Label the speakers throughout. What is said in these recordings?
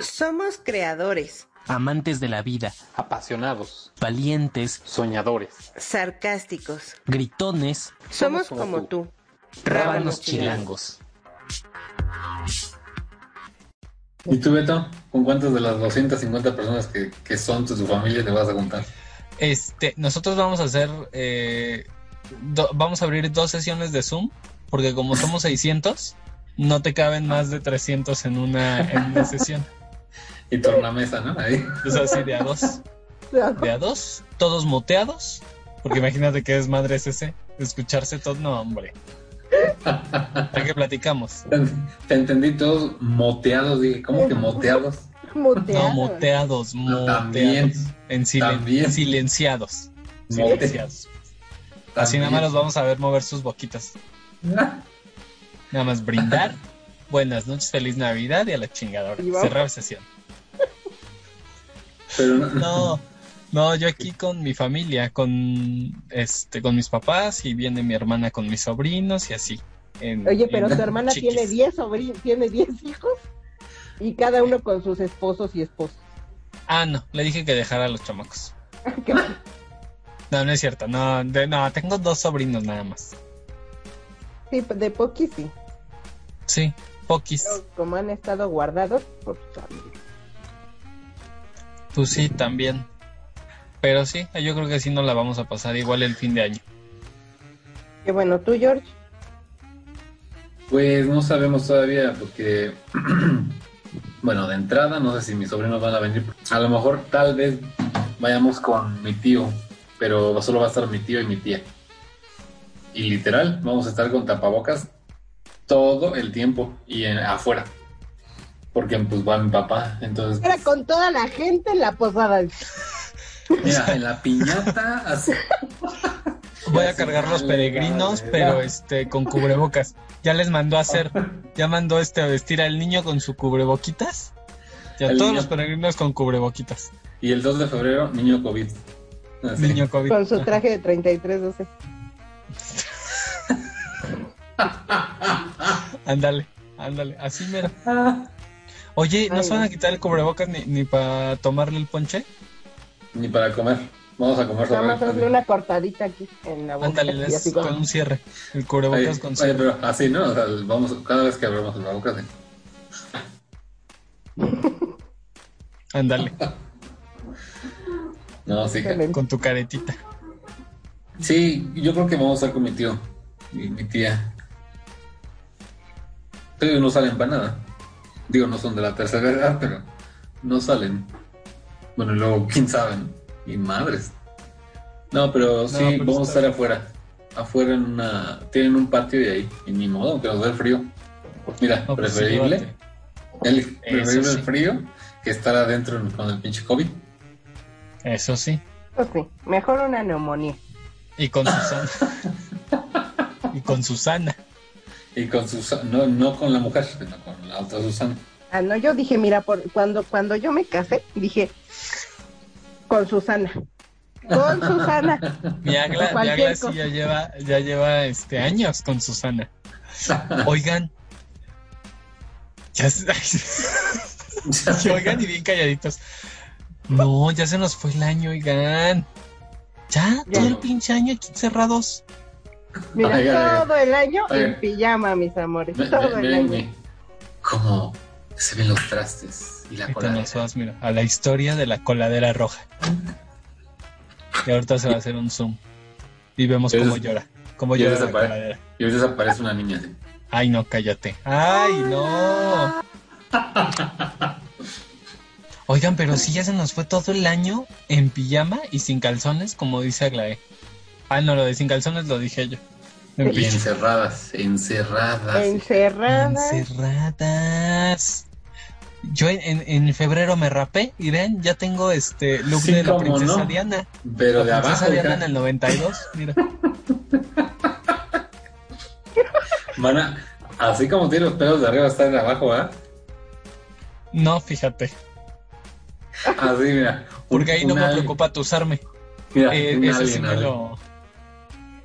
Speaker 1: Somos creadores,
Speaker 2: Amantes de la vida,
Speaker 3: apasionados,
Speaker 2: valientes,
Speaker 3: soñadores.
Speaker 1: sarcásticos.
Speaker 2: gritones,
Speaker 1: Somos
Speaker 3: como
Speaker 1: como
Speaker 3: tú.
Speaker 1: tú.
Speaker 2: rábanos chilangos.
Speaker 4: ¿Y tú, Beto? ¿Con cuántas de las 250 personas que, que son de tu familia te vas a juntar?
Speaker 5: Este, nosotros vamos a hacer, eh, do- vamos a abrir dos sesiones de Zoom, porque como somos 600, no te caben más de 300 en una, en una sesión.
Speaker 4: Y tornamesa, ¿no? Ahí.
Speaker 5: Es así de a dos, de a dos, todos muteados, porque imagínate que es madre es ese, escucharse todo, no hombre. ¿A qué platicamos?
Speaker 4: Te entendí todos moteados. Dije, ¿cómo que moteados?
Speaker 5: No, muteados,
Speaker 4: También.
Speaker 5: muteados, en silen-
Speaker 4: También.
Speaker 5: silenciados. Silenciados. Así nada más los vamos a ver mover sus boquitas. Nada más brindar. Buenas noches, feliz Navidad y a la chingadora. Cerrar sesión.
Speaker 4: Pero no,
Speaker 5: No, no, yo aquí con mi familia, con este, con mis papás y viene mi hermana con mis sobrinos y así. en-
Speaker 6: Oye, pero
Speaker 5: en
Speaker 6: tu hermana
Speaker 5: chiquis.
Speaker 6: tiene 10 sobrinos, tiene 10 hijos y cada uno con sus esposos y esposas.
Speaker 5: Ah, no, le dije que dejara a los chamacos. No, no es cierto, no, de- no, tengo dos sobrinos nada más.
Speaker 6: Sí, de poquis sí.
Speaker 5: Sí, poquis.
Speaker 6: Pero como han estado guardados por su familia.
Speaker 5: Pues sí, también. Pero sí, yo creo que sí nos la vamos a pasar igual el fin de año.
Speaker 6: Qué bueno, tú, George.
Speaker 4: Pues no sabemos todavía porque, bueno, de entrada no sé si mis sobrinos van a venir. A lo mejor tal vez vayamos con mi tío, pero solo va a estar mi tío y mi tía. Y literal, vamos a estar con tapabocas todo el tiempo y en- afuera. Porque pues va mi papá, entonces...
Speaker 6: Era con toda la gente en la posada.
Speaker 4: Mira, en la piñata, así.
Speaker 5: Voy a cargar los peregrinos, pero este con cubrebocas. Ya les mandó a hacer, ya mandó este a vestir al niño con su cubreboquitas. Ya
Speaker 4: El
Speaker 5: todos
Speaker 4: niño-
Speaker 5: los peregrinos con cubreboquitas.
Speaker 4: Y el 2 de febrero, niño COVID. Así.
Speaker 5: Niño COVID.
Speaker 6: Con su traje de 33, 12.
Speaker 5: Ándale, ándale, así mira. Oye, ¿no
Speaker 6: Ay,
Speaker 5: se van a quitar el cubrebocas ni, ni para tomarle el ponche?
Speaker 4: Ni para comer. Vamos a comer sobre
Speaker 6: más hazle una cortadita aquí en la boca.
Speaker 5: Ándale,
Speaker 6: así
Speaker 5: con un cierre. El
Speaker 4: Oye,
Speaker 5: cubrebocas con
Speaker 4: oye,
Speaker 5: cierre.
Speaker 4: pero así, ¿no? O sea, vamos, cada vez que abramos la boca, así.
Speaker 5: Ándale,
Speaker 4: No, sí.
Speaker 5: Con tu caretita.
Speaker 4: Sí, yo creo que vamos a estar con mi tío y mi tía. Pero no salen para nada. Digo, no son de la tercera edad, pero no salen. Bueno, y luego, quién sabe, ¿no? Y madres. No, pero sí,
Speaker 5: pero
Speaker 4: vamos a estar afuera. Afuera en una... Tienen un patio y ahí. Y ni modo, que nos dé el frío. Mira,
Speaker 5: No, pues sí,
Speaker 4: preferible. el, preferible
Speaker 5: sí.
Speaker 4: el frío que estar adentro con el pinche COVID.
Speaker 5: Eso sí.
Speaker 6: Eso sí, mejor una neumonía.
Speaker 5: Y con Susana. y con Susana.
Speaker 4: Y con Susana, no, no con la mujer, sino con la otra Susana.
Speaker 6: Ah, no, yo dije, mira, por, cuando, cuando yo me casé, dije, con Susana. Con Susana.
Speaker 5: Mi Agla, mi Agla sí ya lleva, ya lleva este años con Susana. Oigan. Ya se- Y oigan y bien calladitos. No, ya se nos fue el año, oigan. Ya,
Speaker 6: Ya.
Speaker 5: todo el pinche año aquí encerrados.
Speaker 6: Mira,
Speaker 4: Ay, ay, ay.
Speaker 6: todo el año
Speaker 4: Ay.
Speaker 6: en pijama, mis amores. Todo el año.
Speaker 4: ve Cómo se ven los trastes y la
Speaker 5: Ahorita
Speaker 4: cola.
Speaker 5: nos vas, mira, a la historia de la coladera roja. Y ahorita se va a hacer un zoom. Y vemos cómo
Speaker 4: es-
Speaker 5: llora. Cómo
Speaker 4: y
Speaker 5: llora la coladera.
Speaker 4: Y ahorita aparece una niña así.
Speaker 5: Ay, no, cállate. Ay, no. Oigan, pero sí ya se nos fue todo el año en pijama y sin calzones, como dice Aglaé. Ah, no, lo de sin calzones lo dije yo. En
Speaker 4: encerradas, encerradas.
Speaker 6: Encerrada.
Speaker 5: Encerradas. Yo en, en, en febrero me rapé y ven, ya tengo este look
Speaker 4: Sí,
Speaker 5: de la princesa
Speaker 4: no.
Speaker 5: Diana.
Speaker 4: Pero de
Speaker 5: La
Speaker 4: abajo,
Speaker 5: princesa Diana en el 92, mira.
Speaker 4: van a, así como tiene los pelos de arriba, están de abajo, ¿ah?
Speaker 5: No, fíjate,
Speaker 4: Así, mira.
Speaker 5: porque ahí no me preocupa tusarme.
Speaker 4: Mira,
Speaker 5: Eh, ese sí me lo...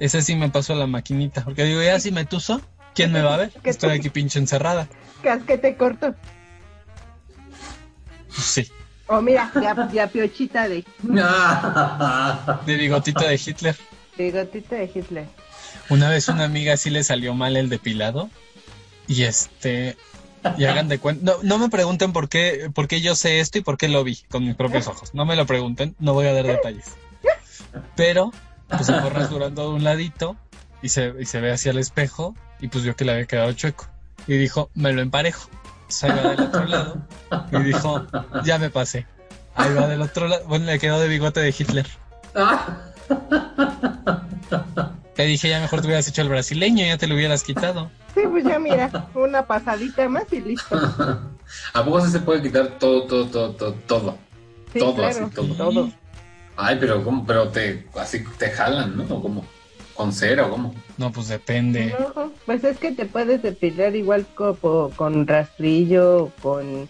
Speaker 5: Ese sí me pasó la maquinita, porque digo, ya si me tuso, ¿quién me va a ver?
Speaker 6: ¿Qué
Speaker 5: Estoy aquí pinche encerrada.
Speaker 6: Casquete corto.
Speaker 5: Sí,
Speaker 6: O mira, la, la piochita de
Speaker 5: de bigotito de Hitler.
Speaker 6: bigotito de Hitler.
Speaker 5: Una vez una amiga sí le salió mal el depilado y este y hagan de cuenta, no, no me pregunten por qué, por qué yo sé esto y por qué lo vi con mis propios ojos. No me lo pregunten, no voy a dar detalles. Pero pues se fue rasurando de un ladito y se, y se ve hacia el espejo y pues vio que le había quedado chueco y dijo, me lo emparejo. Entonces ahí va del otro lado y dijo, ya me pasé. Ahí va del otro lado, bueno, le quedó de bigote de Hitler. Te dije, ya mejor te hubieras hecho el brasileño, ya te lo hubieras quitado.
Speaker 6: Sí, pues ya mira, una pasadita más y listo.
Speaker 4: ¿A poco se puede quitar todo, todo, todo, todo, todo?
Speaker 6: Sí,
Speaker 4: Todo,
Speaker 6: claro,
Speaker 4: así, todo.
Speaker 6: todo.
Speaker 4: Ay, pero ¿cómo? Pero te, así te jalan, ¿no? ¿O cómo? ¿Con cera o cómo?
Speaker 5: No, pues depende.
Speaker 6: No, pues es que te puedes depilar igual como con rastrillo, con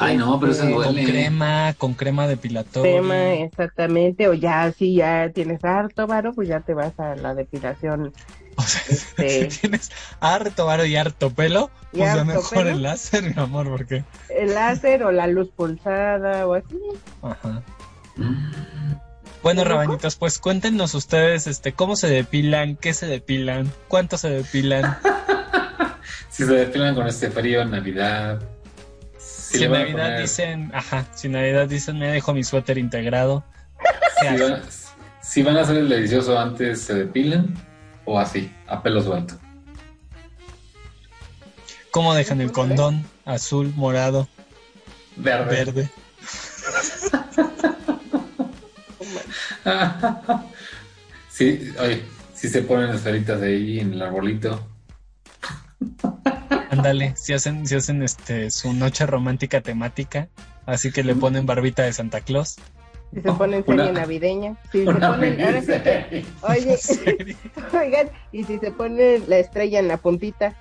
Speaker 4: Ay, no, pero eso
Speaker 6: Este,
Speaker 5: Con
Speaker 4: duele.
Speaker 5: crema, con crema depilatoria.
Speaker 6: tema, exactamente, o ya si ya tienes harto varo, pues ya te vas a la depilación.
Speaker 5: O sea,
Speaker 6: Este-
Speaker 5: si tienes harto varo y harto pelo,
Speaker 6: Y
Speaker 5: pues ya
Speaker 6: harto
Speaker 5: mejor
Speaker 6: pelo.
Speaker 5: el láser, mi amor, porque.
Speaker 6: El láser o la luz pulsada o así.
Speaker 5: Ajá. Bueno, rabanitos, pues cuéntenos ustedes, este, cómo se depilan, qué se depilan, cuánto se depilan.
Speaker 4: Si se depilan con este frío Navidad.
Speaker 5: Si Navidad
Speaker 4: poner-
Speaker 5: dicen, ajá, si en Navidad dicen, me dejo mi suéter integrado. ¿Qué
Speaker 4: Si van, si van a hacer el delicioso antes, ¿se depilan? O así, a pelo suelto.
Speaker 5: ¿Cómo dejan el condón? Azul, morado,
Speaker 4: Verde.
Speaker 5: verde.
Speaker 4: sí, oye, si se ponen esferitas ahí en el arbolito.
Speaker 5: Ándale, si hacen, si hacen este su noche romántica temática, así que le ponen barbita de Santa Claus.
Speaker 6: Si se ponen serie
Speaker 4: Una-
Speaker 6: navideña. Si se ponen, ahora sí que,
Speaker 4: miniserie.
Speaker 6: oye, oigan, y si se pone la estrella en la puntita.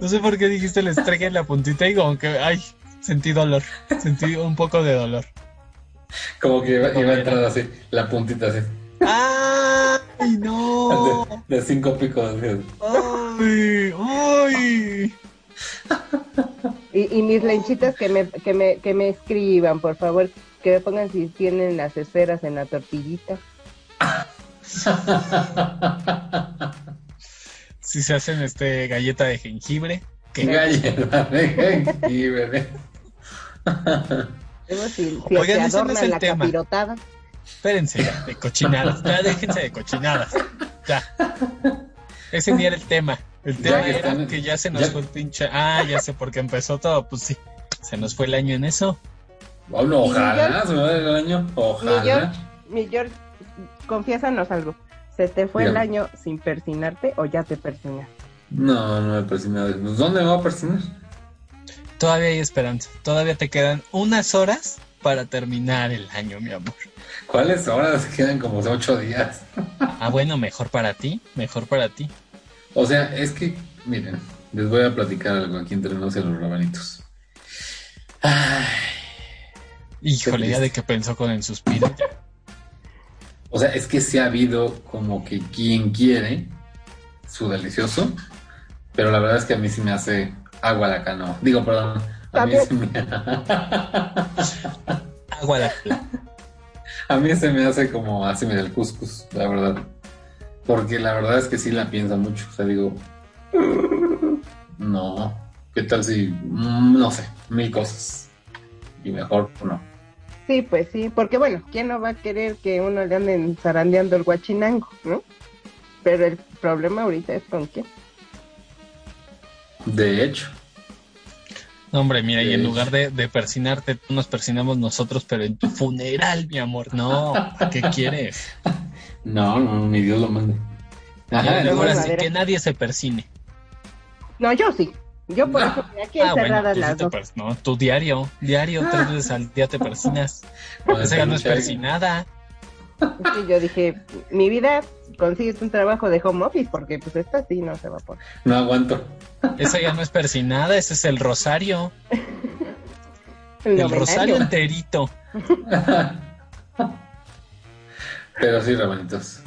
Speaker 5: No sé por qué dijiste la estrella en la puntita y como que, ay, sentí dolor, sentí un poco de dolor.
Speaker 4: Como que iba, iba a entrar así, la puntita así.
Speaker 5: ¡Ay, no!
Speaker 4: De, de cinco picos. así.
Speaker 5: ¡Ay, ay!
Speaker 6: Y, y mis lenchitas que me, que, me, que me escriban, por favor, que me pongan si tienen las esferas en la tortillita.
Speaker 5: Si se hacen este galleta de jengibre,
Speaker 4: Qué
Speaker 5: que
Speaker 4: galleta de jengibre.
Speaker 6: Si, si
Speaker 5: Oigan,
Speaker 6: se
Speaker 5: ese no es el tema.
Speaker 6: capirotada.
Speaker 5: espérense ya, de cochinadas, ya déjense de cochinadas, ya. Ese ni era el tema. El
Speaker 4: Ya
Speaker 5: tema
Speaker 4: que
Speaker 5: era
Speaker 4: están-
Speaker 5: que ya se nos
Speaker 4: ya-
Speaker 5: fue el pinche. Ah, ya sé por qué empezó todo. Pues sí, se nos fue el año en eso.
Speaker 4: Bueno, ojalá se me vaya el año.
Speaker 6: Mi
Speaker 4: Ojalá.
Speaker 6: George, mi George, confiésanos algo. ¿Se te fue el año sin persinarte o ya te persinaste?
Speaker 4: No, no me persiné. Pues, ¿Dónde me voy a persinar?
Speaker 5: Todavía hay esperanza. Todavía te quedan unas horas para terminar el año, mi amor.
Speaker 4: ¿Cuáles horas? Quedan como ocho días.
Speaker 5: Ah, bueno, mejor para ti, mejor para ti.
Speaker 4: O sea, es que, miren, les voy a platicar algo aquí entre nos y los rabanitos. Ay,
Speaker 5: Híjole, ya de que pensó con el suspiro. ya.
Speaker 4: O sea, es que sí ha habido como que quien quiere su delicioso, pero la verdad es que a mí sí me hace agua la canoa. Digo, perdón. A mí, sí me,
Speaker 5: Agua la
Speaker 4: a mí se me hace como así me el cuscus, la verdad. Porque la verdad es que sí la piensa mucho. O sea, digo, no, ¿qué tal si, mm, no sé, mil cosas? Y mejor no.
Speaker 6: Sí, pues sí, porque bueno, ¿quién no va a querer que uno le anden zarandeando el guachinango, no? Pero el problema ahorita es con qué.
Speaker 4: De hecho,
Speaker 5: No, hombre, mira, y en lugar de, de persinarte, tú nos persinamos nosotros, pero en tu funeral, mi amor. No, ¿qué quieres?
Speaker 4: no, no, ni Dios lo mande. Ajá,
Speaker 5: ahora sí que nadie se persine.
Speaker 6: No, yo sí. Yo por
Speaker 4: No.
Speaker 6: eso aquí
Speaker 5: Ah, bueno,
Speaker 6: encerradas
Speaker 5: tú sí
Speaker 6: las
Speaker 5: te
Speaker 6: dos.
Speaker 5: pers- no, tu diario, diario, tres veces al día te persinas.
Speaker 4: Cuando
Speaker 5: Esa ya no es persinada.
Speaker 6: Que yo dije, mi vida, consigues un trabajo de home office porque pues esta sí no se va a poner.
Speaker 4: No aguanto.
Speaker 5: Esa ya no es persinada, ese es el rosario.
Speaker 6: El
Speaker 5: El rosario enterito.
Speaker 4: Pero sí, hermanitos.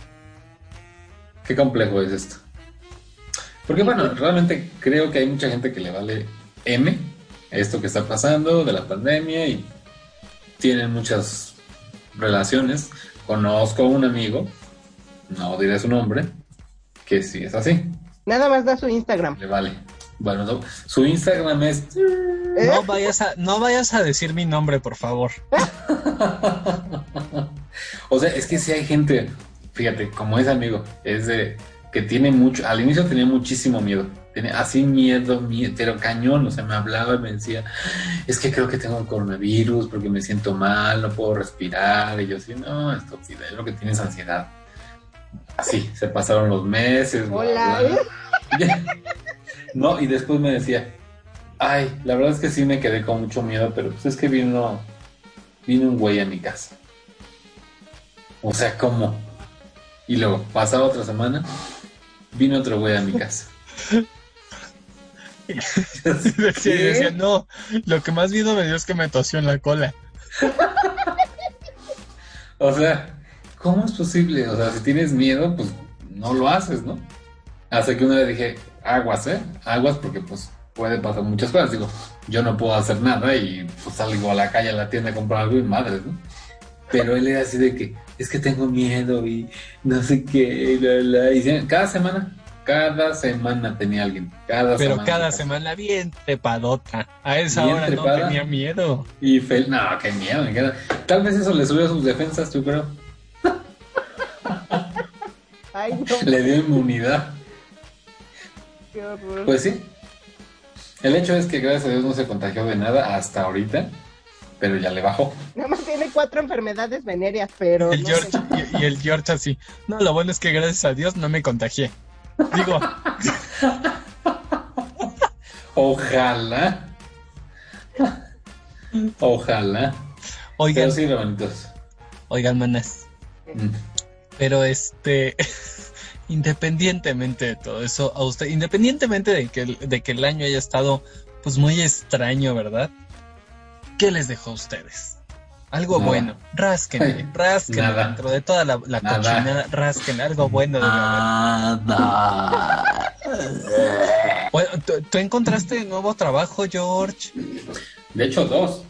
Speaker 4: Qué complejo es esto. Porque bueno, realmente creo que hay mucha gente que le vale M esto que está pasando de la pandemia y tienen muchas relaciones. Conozco a un amigo, no diré su nombre, que sí es así,
Speaker 6: Nada más da su Instagram.
Speaker 4: le vale. Bueno, no, su Instagram es
Speaker 6: ¿Eh?
Speaker 5: No vayas a, no vayas a decir mi nombre, por favor.
Speaker 4: o sea, es que si hay gente, fíjate, como ese amigo, es de que tiene mucho, al inicio tenía muchísimo miedo, tenía así miedo, miedo, pero cañón, o sea, me hablaba y me decía, es que creo que tengo coronavirus porque me siento mal, no puedo respirar, y yo así, no, estúpida, yo lo que tienes es ansiedad. Así, se pasaron los meses. bla,
Speaker 6: Hola,
Speaker 4: bla.
Speaker 6: ¿eh?
Speaker 4: No, y después me decía, ay, la verdad es que sí me quedé con mucho miedo, pero pues es que vino, vino un güey a mi casa. O sea, ¿cómo? Y luego, pasaba otra semana, vino otro güey a mi casa.
Speaker 5: Y decía, y decía, no, lo que más miedo me dio es que me tosió en la cola.
Speaker 4: O sea, ¿cómo es posible? O sea, si tienes miedo, pues no lo haces, ¿no? Hasta que una vez dije, aguas, ¿eh? Aguas porque pues puede pasar muchas cosas. Digo, yo no puedo hacer nada y pues salgo a la calle a la tienda a comprar algo y madre, ¿no? Pero él era así de que, es que tengo miedo y no sé qué, la, la. Y cada semana, cada semana tenía alguien. Cada
Speaker 5: Pero
Speaker 4: semana.
Speaker 5: cada semana bien trepadota. A esa
Speaker 4: Bien
Speaker 5: hora
Speaker 4: trepada.
Speaker 5: no tenía miedo.
Speaker 4: Y fel no, qué miedo, me queda. Tal vez eso le subió a sus defensas, yo creo.
Speaker 6: Ay, no,
Speaker 4: Le dio inmunidad.
Speaker 6: qué horror.
Speaker 4: Pues sí. El hecho es que gracias a Dios no se contagió de nada hasta ahorita, pero ya le bajó.
Speaker 6: Nada más tiene cuatro enfermedades venéreas, pero
Speaker 5: El
Speaker 6: no
Speaker 5: George, y, y el George así. No, lo bueno es que gracias a Dios no me contagié. Digo,
Speaker 4: Ojalá. Ojalá.
Speaker 5: oigan,
Speaker 4: Pero sí, hermanitos.
Speaker 5: oigan, manas.
Speaker 4: Mm.
Speaker 5: Pero este, independientemente de todo eso, a usted, independientemente de que, el- de que el año haya estado pues muy extraño, ¿verdad? ¿Qué les dejó a ustedes? Algo
Speaker 4: Nada.
Speaker 5: bueno, rásquenle, rásquenle
Speaker 4: Nada.
Speaker 5: dentro de toda la, la
Speaker 4: Nada.
Speaker 5: cochinada, rásquenle, algo bueno debe haber. Bueno, ¿tú, tú encontraste nuevo trabajo, George?
Speaker 4: De hecho, dos.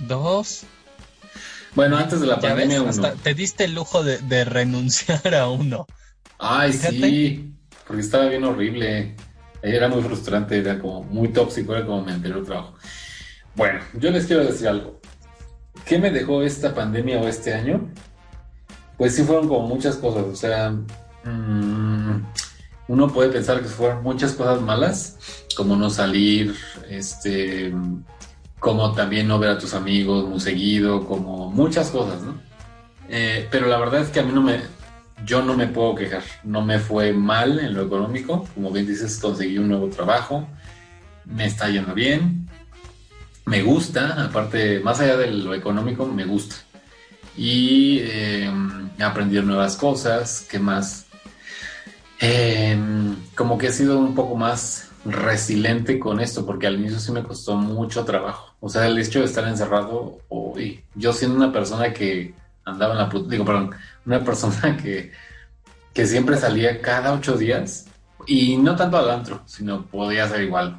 Speaker 5: Dos.
Speaker 4: Bueno, antes de la
Speaker 5: Ya ves,
Speaker 4: pandemia, uno.
Speaker 5: te diste el lujo de, de renunciar a uno.
Speaker 4: Ay,
Speaker 5: Fíjate.
Speaker 4: sí. Porque estaba bien horrible. Era muy frustrante, era como muy tóxico, era como mi anterior trabajo. Bueno, yo les quiero decir algo. ¿Qué me dejó esta pandemia o este año? Pues sí fueron como muchas cosas. O sea, mm, uno puede pensar que fueron muchas cosas malas, como no salir, este, como también no ver a tus amigos muy seguido, como muchas cosas, ¿no? Eh, pero la verdad es que a mí no me, yo no me puedo quejar, no me fue mal en lo económico, como bien dices, conseguí un nuevo trabajo, me está yendo bien, me gusta, aparte, más allá de lo económico, me gusta. Y eh, he aprendido nuevas cosas, ¿qué más? Eh, como que he sido un poco más resiliente con esto, porque al inicio sí me costó mucho trabajo. O sea, el hecho de estar encerrado, uy, yo siendo una persona que andaba en la... put- Digo, perdón, una persona que, que siempre salía cada ocho días, y no tanto al antro, sino podía ser igual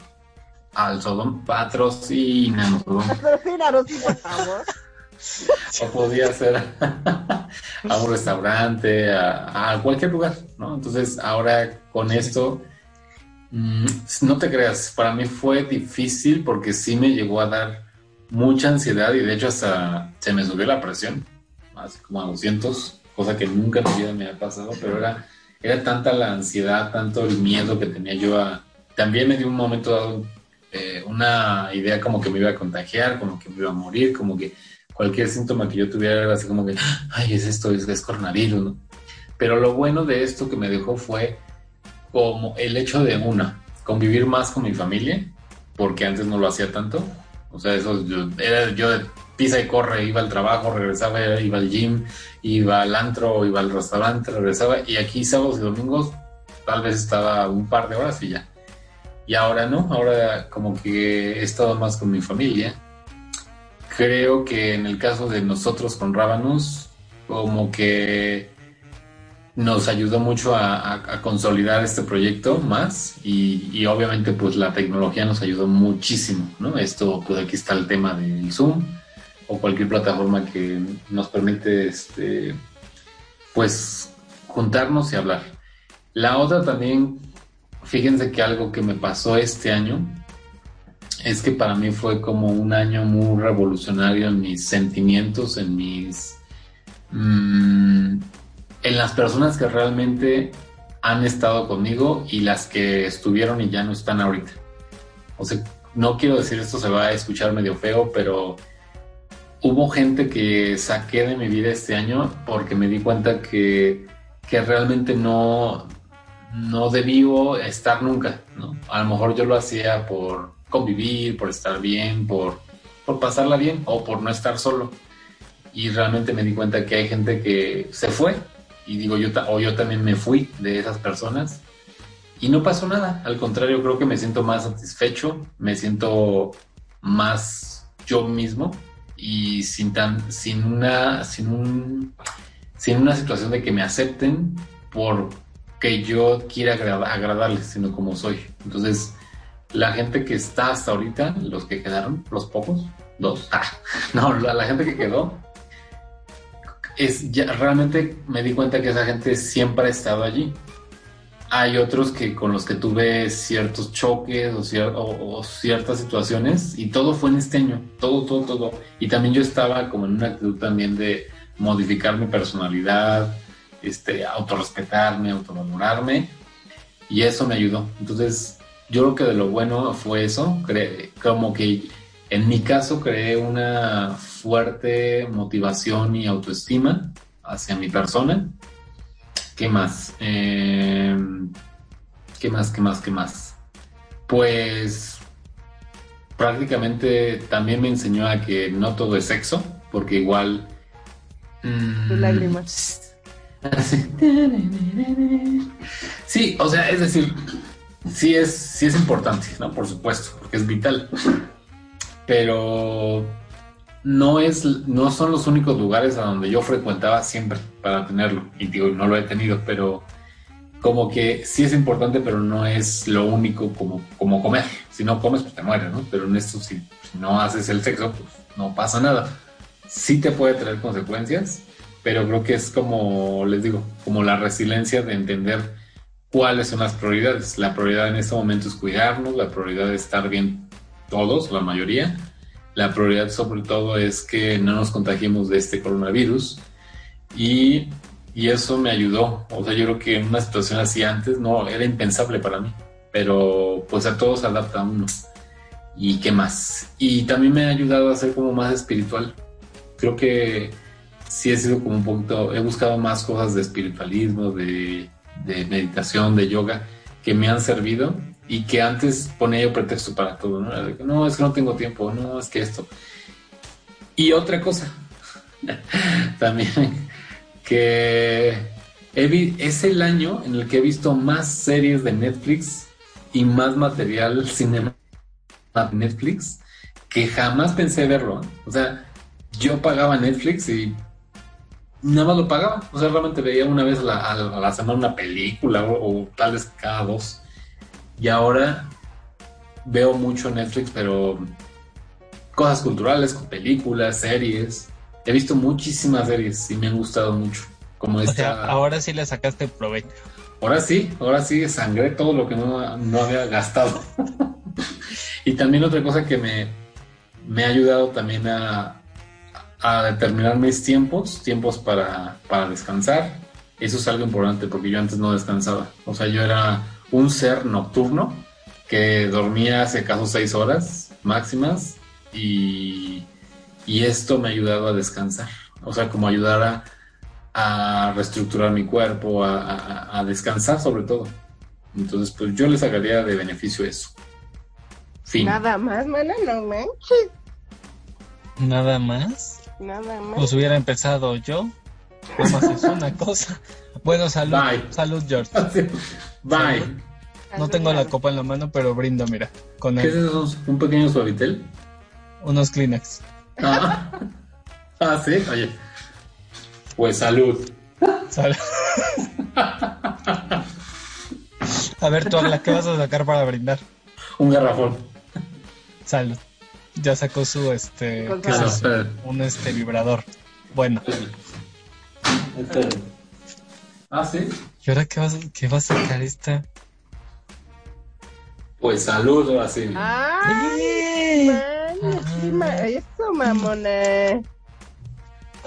Speaker 4: al Sodom patrocínanos.
Speaker 6: Patrocínanos, por favor.
Speaker 4: o podía ser a un restaurante, a, a cualquier lugar, ¿no? Entonces, ahora con esto, mm, no te creas, para mí fue difícil porque sí me llegó a dar mucha ansiedad y de hecho hasta se me subió la presión, así como a 200, cosa que nunca en mi vida me había pasado, pero era, era tanta la ansiedad, tanto el miedo que tenía yo a... También me dio un momento dado eh, una idea como que me iba a contagiar, como que me iba a morir, como que cualquier síntoma que yo tuviera era así como que, ay, es esto, es, coronavirus, ¿no? Pero lo bueno de esto que me dejó fue como el hecho de una, convivir más con mi familia, porque antes no lo hacía tanto. O sea, eso yo, era yo de pisa y corre, iba al trabajo, regresaba, iba al gym, iba al antro, iba al restaurante, regresaba. Y aquí sábados y domingos tal vez estaba un par de horas y ya. Y ahora no, ahora como que he estado más con mi familia. Creo que en el caso de nosotros con Rábanos, como que nos ayudó mucho a, a- a consolidar este proyecto más y, y obviamente pues la tecnología nos ayudó muchísimo, ¿no? Esto, pues aquí está el tema del Zoom o cualquier plataforma que nos permite, este, pues, juntarnos y hablar. La otra también, fíjense que algo que me pasó este año es que para mí fue como un año muy revolucionario en mis sentimientos, en mis... mm, en las personas que realmente han estado conmigo y las que estuvieron y ya no están ahorita. O sea, no quiero decir esto se va a escuchar medio feo, pero hubo gente que saqué de mi vida este año porque me di cuenta que, que realmente no, no debió estar nunca, ¿no? A lo mejor yo lo hacía por convivir, por estar bien, por, por pasarla bien o por no estar solo. Y realmente me di cuenta que hay gente que se fue y digo yo, o yo también me fui de esas personas y no pasó nada. Al contrario, creo que me siento más satisfecho, me siento más yo mismo y sin tan, sin una, sin un, sin una situación de que me acepten por que yo quiera agrada- agradarles, sino como soy. Entonces, la gente que está hasta ahorita, los que quedaron, los pocos, dos, ah, no, la, la gente que quedó, es ya realmente me di cuenta que esa gente siempre ha estado allí. Hay otros que con los que tuve ciertos choques o, cier- o- o ciertas situaciones y todo fue en este año, todo, todo, todo. Y también yo estaba como en una actitud también de modificar mi personalidad, este, autorrespetarme, autovalorarme y eso me ayudó. Entonces, yo creo que de lo bueno fue eso, cre- como que en mi caso creé una fuerte motivación y autoestima hacia mi persona. ¿Qué más? Eh, ¿Qué más? ¿Qué más? ¿Qué más? Pues prácticamente también me enseñó a que no todo es sexo, porque igual... mm,
Speaker 6: Tus lágrimas.
Speaker 4: Así. Sí, o sea, es decir, sí es, sí es importante, ¿no? Por supuesto, porque es vital. Pero no es, no son los únicos lugares a donde yo frecuentaba siempre para tenerlo. Y digo, no lo he tenido, pero como que sí es importante, pero no es lo único como, como comer. Si no comes, pues te mueres, ¿no? Pero en esto, si, si no haces el sexo, pues no pasa nada. Sí te puede traer consecuencias, pero creo que es como, les digo, como la resiliencia de entender cuáles son las prioridades. La prioridad en este momento es cuidarnos, la prioridad es estar bien todos, la mayoría. La prioridad sobre todo es que no nos contagiemos de este coronavirus y, y eso me ayudó. O sea, yo creo que en una situación así antes no era impensable para mí, pero pues a todos adapta uno. ¿Y qué más? Y también me ha ayudado a ser como más espiritual. Creo que sí he sido como un poquito, he buscado más cosas de espiritualismo, de, meditación, de yoga, que me han servido y que antes ponía yo pretexto para todo, ¿no? Es que no tengo tiempo, no, es que esto. Y otra cosa, también, que he es el año en el que he visto más series de Netflix y más material cinema de Netflix que jamás pensé verlo. O sea, yo pagaba Netflix y nada más lo pagaba. O sea, realmente veía una vez a la, a la- semana una película o, o tal vez cada dos. Y ahora veo mucho Netflix, pero cosas culturales, películas, series. He visto muchísimas series y me han gustado mucho. Como
Speaker 5: O
Speaker 4: esta.
Speaker 5: sea, ahora sí le sacaste provecho.
Speaker 4: Ahora sí, ahora sí sangré todo lo que no, no había gastado. y también otra cosa que me, me ha ayudado también a, a determinar mis tiempos, tiempos para, para descansar. Eso es algo importante porque yo antes no descansaba. O sea, yo era un ser nocturno que dormía hace acaso seis horas máximas y, y esto me ha ayudado a descansar. O sea, como ayudar a, a reestructurar mi cuerpo, a, a- a descansar sobre todo. Entonces, pues yo le sacaría de beneficio eso. Fin.
Speaker 6: Nada más, mana, no manches.
Speaker 5: Nada más.
Speaker 6: Nada más.
Speaker 5: Pues hubiera empezado yo. Nada más es una cosa. Bueno, salud.
Speaker 4: Bye.
Speaker 5: Salud, George.
Speaker 4: Bye.
Speaker 5: Salud. No tengo la copa en la mano, pero brindo, mira. Con
Speaker 4: ¿Qué es eso? ¿Un pequeño suavitel?
Speaker 5: unos Kleenex.
Speaker 4: Ah, ah, sí, oye. Pues salud.
Speaker 5: Sal- A ver, tú, Agla, ¿qué vas a sacar para brindar?
Speaker 4: Un garrafón.
Speaker 5: Salud. Ya sacó su, este, ¿qué es
Speaker 4: Ah,
Speaker 5: eso? Un, este, vibrador. Bueno,
Speaker 4: Espera. Ah, sí.
Speaker 5: ¿y ahora qué vas, qué va a sacar esta?
Speaker 4: Pues salud, ahora sí.
Speaker 6: ¡Ay, sí, ma- Eso, mamona.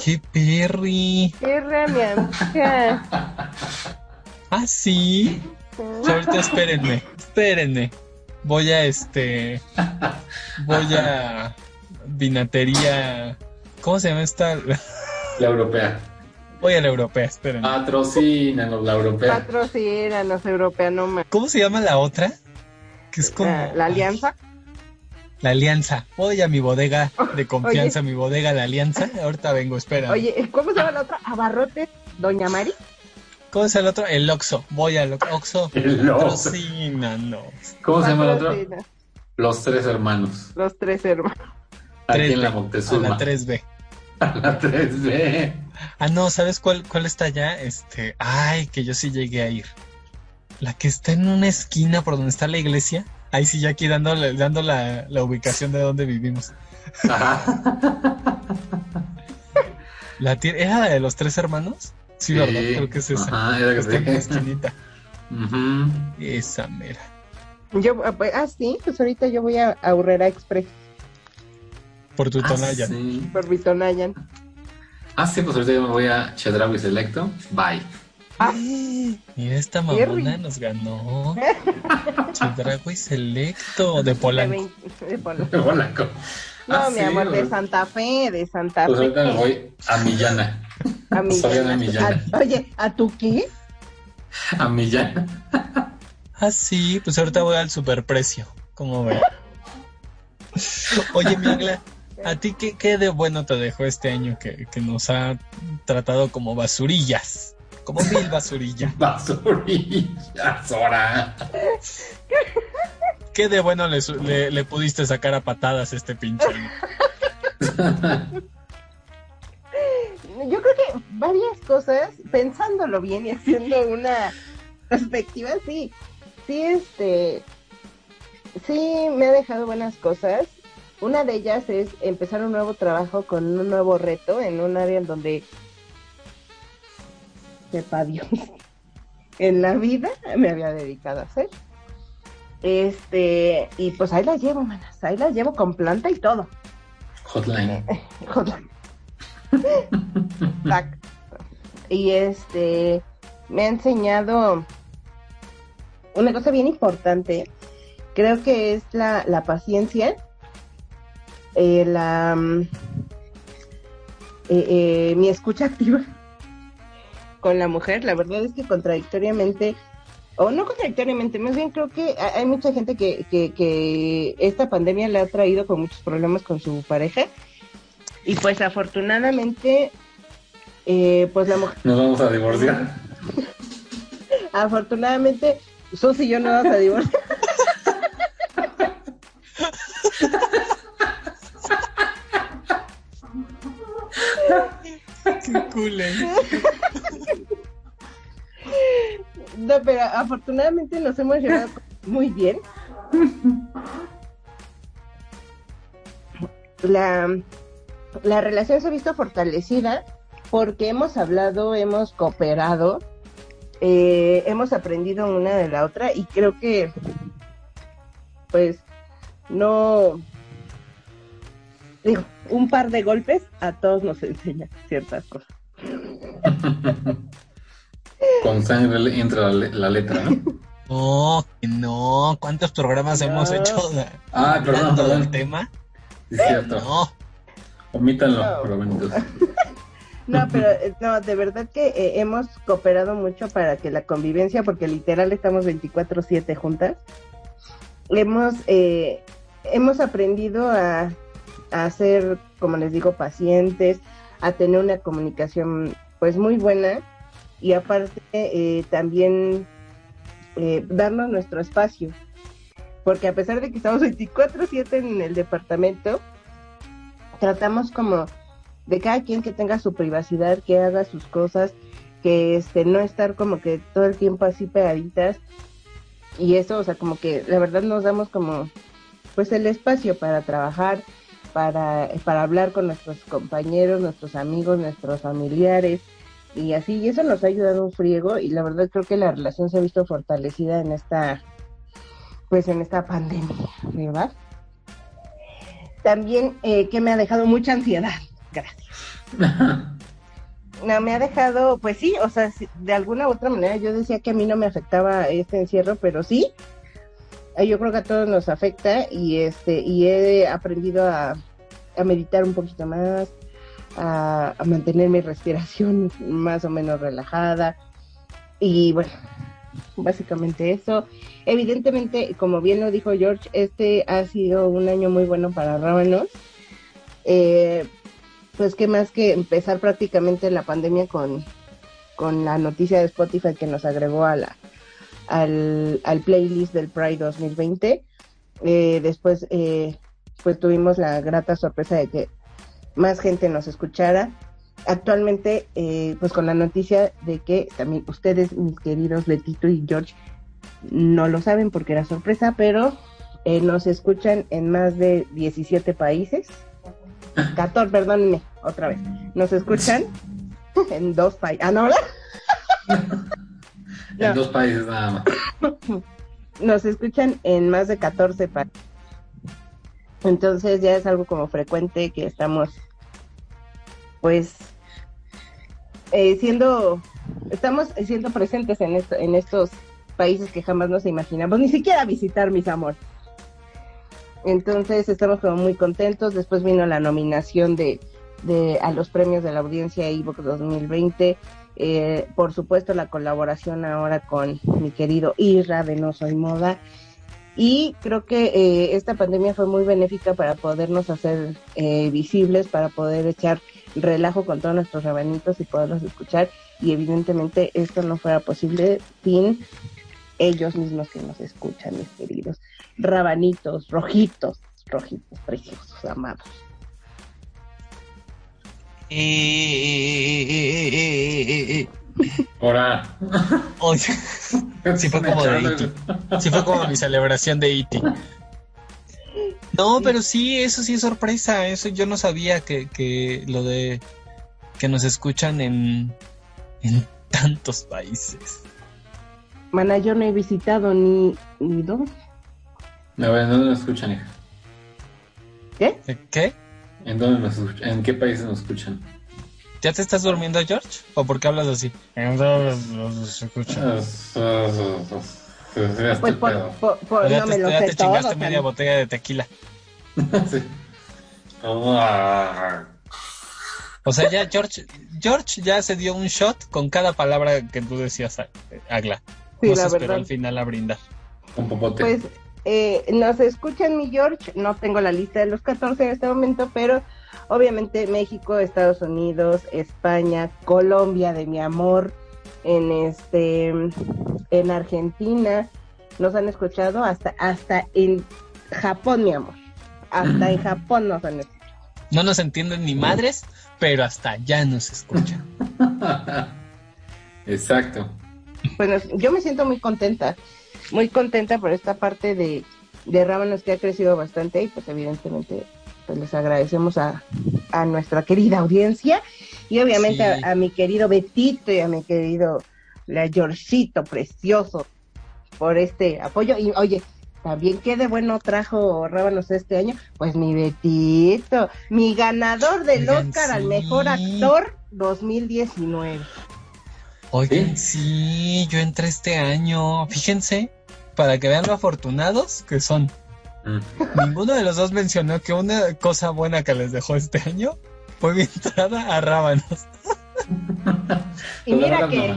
Speaker 5: ¡Qué perri!
Speaker 6: ¡Qué mi amiga!
Speaker 5: Ah, sí. Sí, ahorita espérenme, espérenme. Voy a este. Voy a. Vinatería. ¿Cómo se llama esta?
Speaker 4: La europea.
Speaker 5: Voy a la europea, espérenme.
Speaker 4: Patrocínanos, la europea.
Speaker 6: Patrocínanos, europea, no más.
Speaker 5: ¿Cómo se llama la otra? Que es como.
Speaker 6: La, la alianza.
Speaker 5: La Alianza. Voy a mi bodega de confianza, mi bodega La Alianza. Ahorita vengo, espera.
Speaker 6: Oye, ¿cómo se llama la otra? Abarrotes, Doña Mari.
Speaker 5: ¿Cómo es el otro? El Oxo. Voy al Oxo.
Speaker 4: El oso.
Speaker 5: Patrocínanos.
Speaker 4: ¿Cómo se llama el otro? Los tres hermanos.
Speaker 6: Los tres hermanos.
Speaker 4: Aquí en la
Speaker 5: 3B. A la 3B.
Speaker 4: A la 3B.
Speaker 5: Ah, no, ¿sabes cuál, cuál está allá? Este, ay, que yo sí llegué a ir. La que está en una esquina por donde está la iglesia. Ahí sí, ya aquí dando, dando la, la ubicación de donde vivimos.
Speaker 4: Ajá.
Speaker 5: La ¿Era la de los tres hermanos? Sí, ¿verdad? Creo que es esa.
Speaker 4: Ajá, era que
Speaker 5: Está en la
Speaker 4: sí.
Speaker 5: esquinita.
Speaker 4: Ujú.
Speaker 5: Esa mera.
Speaker 6: Yo, ah, pues, ah, sí, pues ahorita yo voy a Aurrera Express
Speaker 5: Por tu
Speaker 4: Ah,
Speaker 5: tonalla.
Speaker 4: sí.
Speaker 6: por Vitonayan.
Speaker 4: Ah, sí, pues ahorita yo me voy a Chedraui Selecto. Bye.
Speaker 5: Mira, esta mamona nos ganó. Chedragui Selecto de
Speaker 6: De,
Speaker 5: Polanco.
Speaker 6: 20 de Polanco.
Speaker 4: Hola, co-
Speaker 6: No,
Speaker 4: Ah,
Speaker 6: mi
Speaker 4: sí,
Speaker 6: amor, de. Santa Fe, de Santa
Speaker 4: Pues
Speaker 6: Fe.
Speaker 4: ahorita me voy a Millana.
Speaker 6: A mi
Speaker 4: Soy Ana Millana.
Speaker 6: a- Oye, ¿a tu qué?
Speaker 4: A Millana.
Speaker 5: Ah, sí, pues ahorita voy al superprecio. ¿Cómo ve? Oye, mi Agla, ¿a ti qué, qué de bueno te dejó este año que, que nos ha tratado como basurillas? Como mil basurillas.
Speaker 4: Basurillas, ahora.
Speaker 5: ¿Qué de bueno le, su- le, le pudiste sacar a patadas este pinche año?
Speaker 6: Yo creo que varias cosas, pensándolo bien y haciendo una perspectiva, sí, sí, este, sí me ha dejado buenas cosas. Una de ellas es empezar un nuevo trabajo con un nuevo reto en un área en donde, sepa Dios, en la vida me había dedicado a hacer. Este, y pues ahí las llevo, manas, ahí las llevo con planta y todo.
Speaker 4: Hotline.
Speaker 6: Joder. Y este me ha enseñado una cosa bien importante. Creo que es la, la paciencia. eh, la eh, eh, mi escucha activa con la mujer. La verdad es que contradictoriamente, o no contradictoriamente, más bien creo que ha- hay mucha gente que, que esta pandemia le ha traído con muchos problemas con su pareja. Y pues afortunadamente, eh, pues la mujer,
Speaker 4: Nos vamos a divorciar.
Speaker 6: afortunadamente, Sus y yo no vamos a divorciar.
Speaker 5: Qué cool, ¿eh?
Speaker 6: No, pero afortunadamente nos hemos llevado muy bien. La, la relación se ha visto fortalecida porque hemos hablado, hemos cooperado, eh, hemos aprendido una de la otra y creo que, pues, no, digo, un par de golpes a todos nos enseña ciertas cosas.
Speaker 4: Con sangre entra la, le- la letra, ¿no?
Speaker 5: No, que no. ¿Cuántos programas
Speaker 6: No.
Speaker 5: hemos hecho de-
Speaker 4: Ah, perdón, perdón.
Speaker 5: tema?
Speaker 4: Sí, es cierto.
Speaker 5: No.
Speaker 4: Omítanlo,
Speaker 6: No.
Speaker 4: pero.
Speaker 6: No, pero eh, no, de verdad que eh, hemos cooperado mucho para que la convivencia, porque literal estamos 24/7 juntas, hemos, eh, hemos aprendido a, a ser, como les digo, pacientes, a tener una comunicación pues muy buena y aparte eh, también eh, darnos nuestro espacio. Porque a pesar de que estamos 24/7 en el departamento, tratamos como de cada quien que tenga su privacidad, que haga sus cosas, que este no estar como que todo el tiempo así pegaditas. Y eso, o sea, como que la verdad nos damos como pues el espacio para trabajar, para, para hablar con nuestros compañeros, nuestros amigos, nuestros familiares y así, y eso nos ha ayudado un friego y la verdad creo que la relación se ha visto fortalecida en esta, pues en esta pandemia, ¿verdad? También eh, que me ha dejado mucha ansiedad, gracias. No, me ha dejado, pues sí, o sea, de alguna u otra manera yo decía que a mí no me afectaba este encierro, pero sí, eh, yo creo que a todos nos afecta y este, y he aprendido a, a meditar un poquito más, a, a mantener mi respiración más o menos relajada. Y bueno, básicamente eso. Evidentemente, como bien lo dijo George, este ha sido un año muy bueno para Rábanos. Eh, pues qué más que empezar prácticamente la pandemia con, con la noticia de Spotify que nos agregó al, al playlist del Pride 2020. Eh, después, eh, pues tuvimos la grata sorpresa de que más gente nos escuchara. Actualmente, eh, pues con la noticia de que también ustedes, mis queridos Betito y George, no lo saben porque era sorpresa, pero eh, nos escuchan en más de 17 países. 14, perdónenme, otra vez. Nos escuchan en dos países. Ah, no.
Speaker 4: En
Speaker 6: No.
Speaker 4: dos países nada más.
Speaker 6: nos escuchan en más de 14 países. Entonces ya es algo como frecuente que estamos, pues, eh, siendo, estamos siendo presentes en, esto, en estos países que jamás nos imaginamos, ni siquiera visitar, mis amores. Entonces estamos como muy contentos. Después vino la nominación de, de a los premios de la audiencia Evox 2020. Eh, por supuesto la colaboración ahora con mi querido Irra de No Soy Moda. Y creo que eh, esta pandemia fue muy benéfica para podernos hacer eh, visibles, para poder echar relajo con todos nuestros rabanitos y poderlos escuchar. Y evidentemente esto no fuera posible sin ellos mismos que nos escuchan, mis queridos rabanitos, rojitos, rojitos, preciosos, amados.
Speaker 4: Ahora.
Speaker 5: Oye, sí fue como de E.T. Sí fue como mi celebración de E.T. No, pero sí, eso sí es sorpresa. Eso yo no sabía que, que lo de que nos escuchan en, en tantos países.
Speaker 6: Mana, yo no he visitado ni, ni dos.
Speaker 4: A ver, ¿en dónde nos escuchan, hija?
Speaker 6: ¿Qué?
Speaker 5: ¿De ¿Qué?
Speaker 4: ¿En dónde nos escuchan? ¿En qué países nos escuchan?
Speaker 5: ¿Ya te estás durmiendo, George? ¿O por qué hablas así? ¿En dónde nos escuchan?
Speaker 6: Pues por, por, por-
Speaker 5: ya
Speaker 6: no
Speaker 5: te,
Speaker 6: me lo
Speaker 5: ya
Speaker 6: sé
Speaker 5: te chingaste media botella de tequila.
Speaker 4: Sí.
Speaker 5: O sea, ya George, George ya se dio un shot con cada palabra que tú decías, Agla.
Speaker 6: Sí,
Speaker 5: no
Speaker 6: la
Speaker 5: esperó
Speaker 6: verdad.
Speaker 5: al final a brindar.
Speaker 4: Un popote.
Speaker 6: Pues eh, nos escuchan mi George, no tengo la lista de los 14 en este momento, pero obviamente México, Estados Unidos, España, Colombia de mi amor, en este en Argentina, nos han escuchado hasta hasta en Japón, mi amor. Hasta en Japón nos han escuchado.
Speaker 5: No nos entienden ni madres, pero hasta allá nos escuchan.
Speaker 4: Exacto.
Speaker 6: Bueno, yo me siento muy contenta, muy contenta por esta parte de, de Rábanos que ha crecido bastante y pues evidentemente pues les agradecemos a, a nuestra querida audiencia y obviamente
Speaker 5: Sí.
Speaker 6: a, a mi querido Betito y a mi querido la Georgito precioso por este apoyo y oye, también qué de bueno trajo Rábanos este año, pues mi Betito, mi ganador del
Speaker 5: Oigan,
Speaker 6: Oscar al
Speaker 5: sí.
Speaker 6: mejor actor 2019.
Speaker 5: Oigan, sí, yo entré este año. Fíjense, para que vean lo afortunados que son.
Speaker 4: Mm.
Speaker 5: Ninguno de los dos mencionó que una cosa buena que les dejó este año fue mi entrada a Rábanos.
Speaker 6: Y mira que,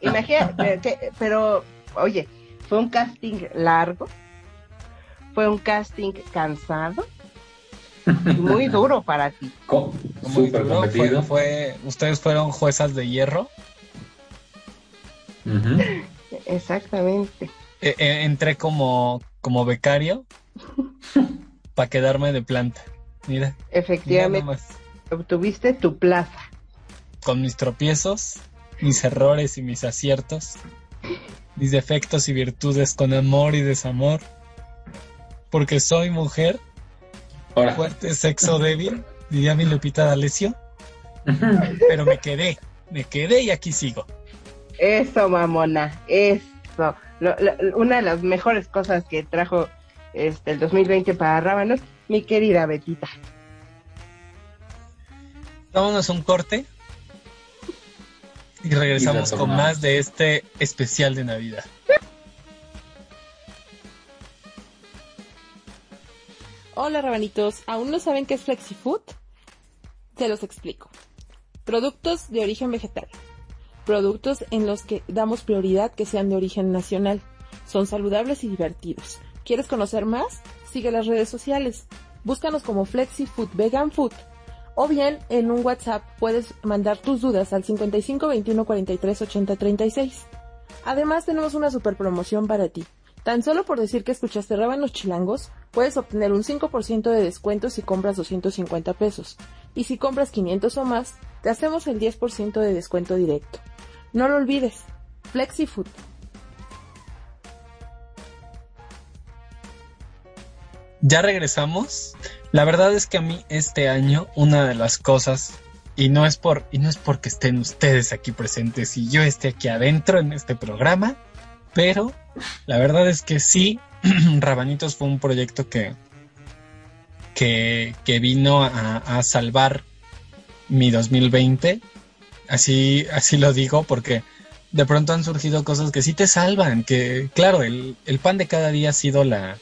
Speaker 6: imagínate, que- pero, oye, fue un casting largo, fue un casting cansado, y muy duro para ti.
Speaker 4: Co-
Speaker 5: Muy duro,
Speaker 4: competido.
Speaker 5: Fue, fue- ustedes fueron juezas de hierro.
Speaker 6: Exactamente.
Speaker 5: Eh, eh, entré como, como becario para quedarme de planta. Mira,
Speaker 6: Efectivamente, obtuviste tu plaza.
Speaker 5: Con mis tropiezos, mis errores y mis aciertos, mis defectos y virtudes con amor y desamor. Porque soy mujer, fuerte, sexo débil, diría mi Lupita D'Alessio. Pero me quedé, me quedé y aquí sigo.
Speaker 6: Eso, mamona, eso. Lo- lo- una de las mejores cosas que trajo este el 2020 para Rábanos, mi querida Betita.
Speaker 5: Vámonos a un corte y regresamos
Speaker 4: Y
Speaker 5: con más de este especial de Navidad.
Speaker 3: Hola rabanitos, ¿aún no saben qué es FlexiFood? Se los explico. Productos de origen vegetal. Productos en los que damos prioridad que sean de origen nacional. Son saludables y divertidos. ¿Quieres conocer más? Sigue las redes sociales. Búscanos como FlexiFood Vegan Food. O bien en un WhatsApp puedes mandar tus dudas al 55 21 43 80 36. Además tenemos una super promoción para ti. Tan solo por decir que escuchaste Rábanos Chilangos, puedes obtener un 5% de descuento si compras 250 pesos. Y si compras 500 o más, te hacemos el 10% de descuento directo. No lo olvides. FlexiFood.
Speaker 5: Ya regresamos. La verdad es que a mí este año una de las cosas y no es por y no es porque estén ustedes aquí presentes y yo esté aquí adentro en este programa, pero la verdad es que sí Rabanitos fue un proyecto que que, que vino a, salvar mi 2020. Así así lo digo porque de pronto han surgido cosas que sí te salvan, que claro, el, el pan de cada día ha sido la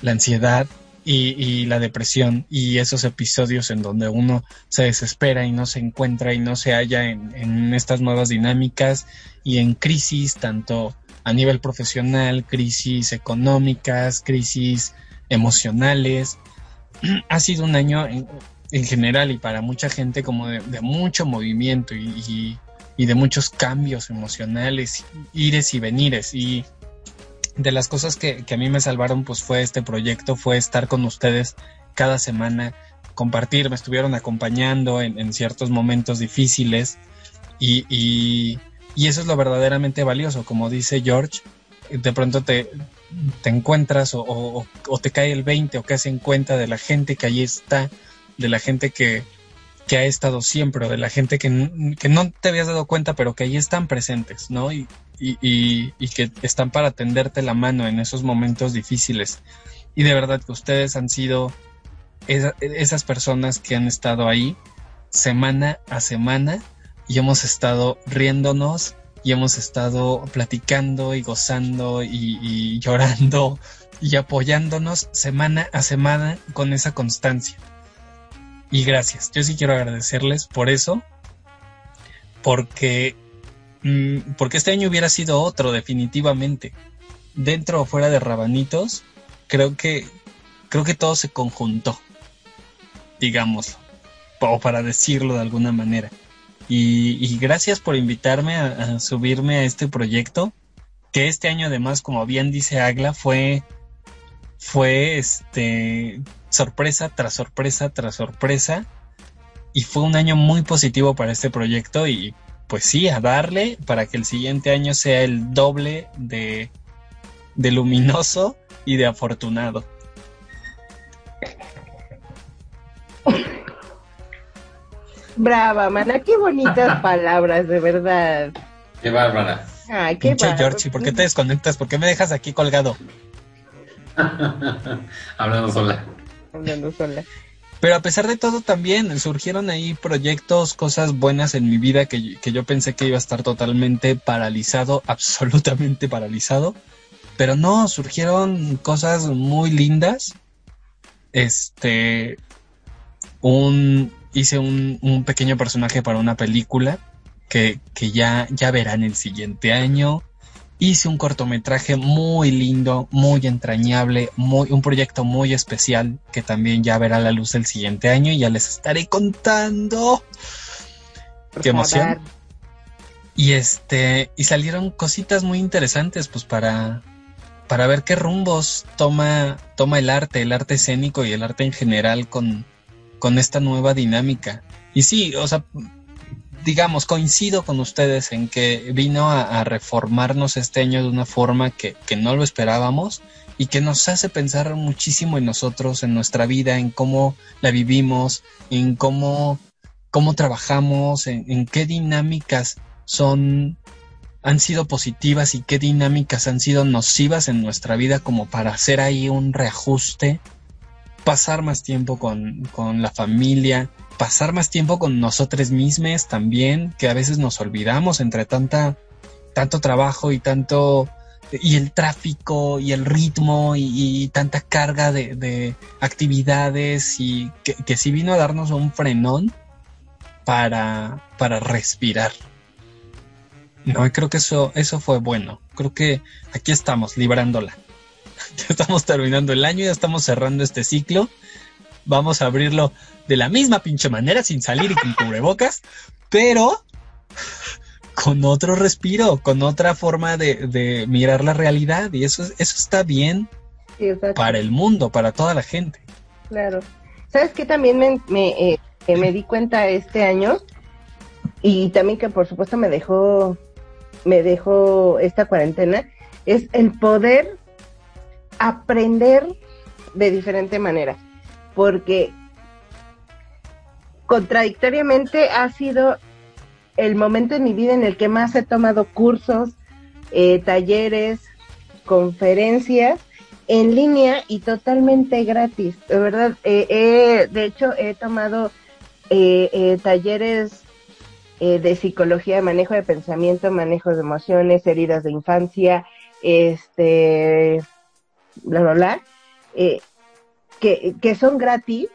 Speaker 5: la ansiedad y, la depresión y esos episodios en donde uno se desespera y no se encuentra y no se halla en, estas nuevas dinámicas y en crisis tanto a nivel profesional, crisis económicas, crisis emocionales. Ha sido un año en, en general y para mucha gente como de, mucho movimiento y, y- y de muchos cambios emocionales, ires y venires y de las cosas que, que a mí me salvaron pues fue este proyecto, fue estar con ustedes cada semana, compartir, me estuvieron acompañando en, en ciertos momentos difíciles y, y, eso es lo verdaderamente valioso, como dice George, de pronto te, te encuentras o, o- te cae el 20 o que en cuenta de la gente que ahí está, de la gente que, que ha estado siempre, o de la gente que, que no te habías dado cuenta, pero que ahí están presentes, ¿no? Y, y, y, que están para tenderte la mano en esos momentos difíciles. Y de verdad que ustedes han sido esa- esas personas que han estado ahí semana a semana y hemos estado riéndonos y hemos estado platicando y gozando y llorando y apoyándonos semana a semana con esa constancia. Y gracias, yo sí quiero agradecerles por eso, porque, mm, porque este año hubiera sido otro definitivamente. Dentro o fuera de Rabanitos, creo que, creo que todo se conjuntó, digámoslo, o para decirlo de alguna manera. Y, gracias por invitarme a, a subirme a este proyecto, que este año además, como bien dice Agla, fue, fue este, sorpresa tras sorpresa tras sorpresa. Y fue un año muy positivo para este proyecto y pues sí, a darle para que el siguiente año sea el doble de, de luminoso y de afortunado.
Speaker 6: Brava, mana, qué bonitas palabras, de verdad.
Speaker 4: Qué bárbara.
Speaker 6: Ay, qué
Speaker 5: Pinche ¿y por qué te desconectas? ¿Por qué me dejas aquí colgado?
Speaker 4: Hablando sola.
Speaker 5: Pero a pesar de todo también surgieron ahí proyectos, cosas buenas en mi vida que, que yo pensé que iba a estar totalmente paralizado, absolutamente paralizado. Pero no, surgieron cosas muy lindas. Este, un, hice un, un pequeño personaje para una película que, que ya, ya verán el siguiente año. Hice un cortometraje muy lindo, muy entrañable, muy, un proyecto muy especial que también ya verá la luz el siguiente año y ya les estaré contando. Qué emoción. Y este, y salieron cositas muy interesantes, pues para, para ver qué rumbos toma, toma el arte, el arte escénico y el arte en general con, con esta nueva dinámica. Y sí, o sea, digamos, coincido con ustedes en que vino a, reformarnos este año de una forma que, que, no lo esperábamos y que nos hace pensar muchísimo en nosotros, en nuestra vida, en cómo la vivimos, en cómo, cómo trabajamos, en, en qué dinámicas son han sido positivas y qué dinámicas han sido nocivas en nuestra vida como para hacer ahí un reajuste, pasar más tiempo con, con la familia, pasar más tiempo con nosotros mismos también, que a veces nos olvidamos entre tanta, tanto trabajo y tanto, y el tráfico y el ritmo y, y tanta carga de, de, actividades y que, que sí vino a darnos un frenón para, para respirar. No, creo que eso, eso fue bueno. Creo que aquí estamos, librándola. Ya estamos terminando el año, ya estamos cerrando este ciclo. Vamos a abrirlo de la misma pinche manera, sin salir y con cubrebocas, pero con otro respiro, con otra forma de, de mirar la realidad. Y eso, eso está bien sí, para el mundo, para toda la gente.
Speaker 6: Claro. ¿Sabes qué? También me, me, eh, me di cuenta este año y también que por supuesto me dejó, me dejó esta cuarentena, es el poder aprender de diferente manera. Porque contradictoriamente ha sido el momento en mi vida en el que más he tomado cursos, eh, talleres, conferencias en línea y totalmente gratis. De verdad, eh, eh, de hecho he tomado eh, talleres de psicología, manejo de pensamiento, manejo de emociones, heridas de infancia, este, bla, bla, bla, que, que son gratis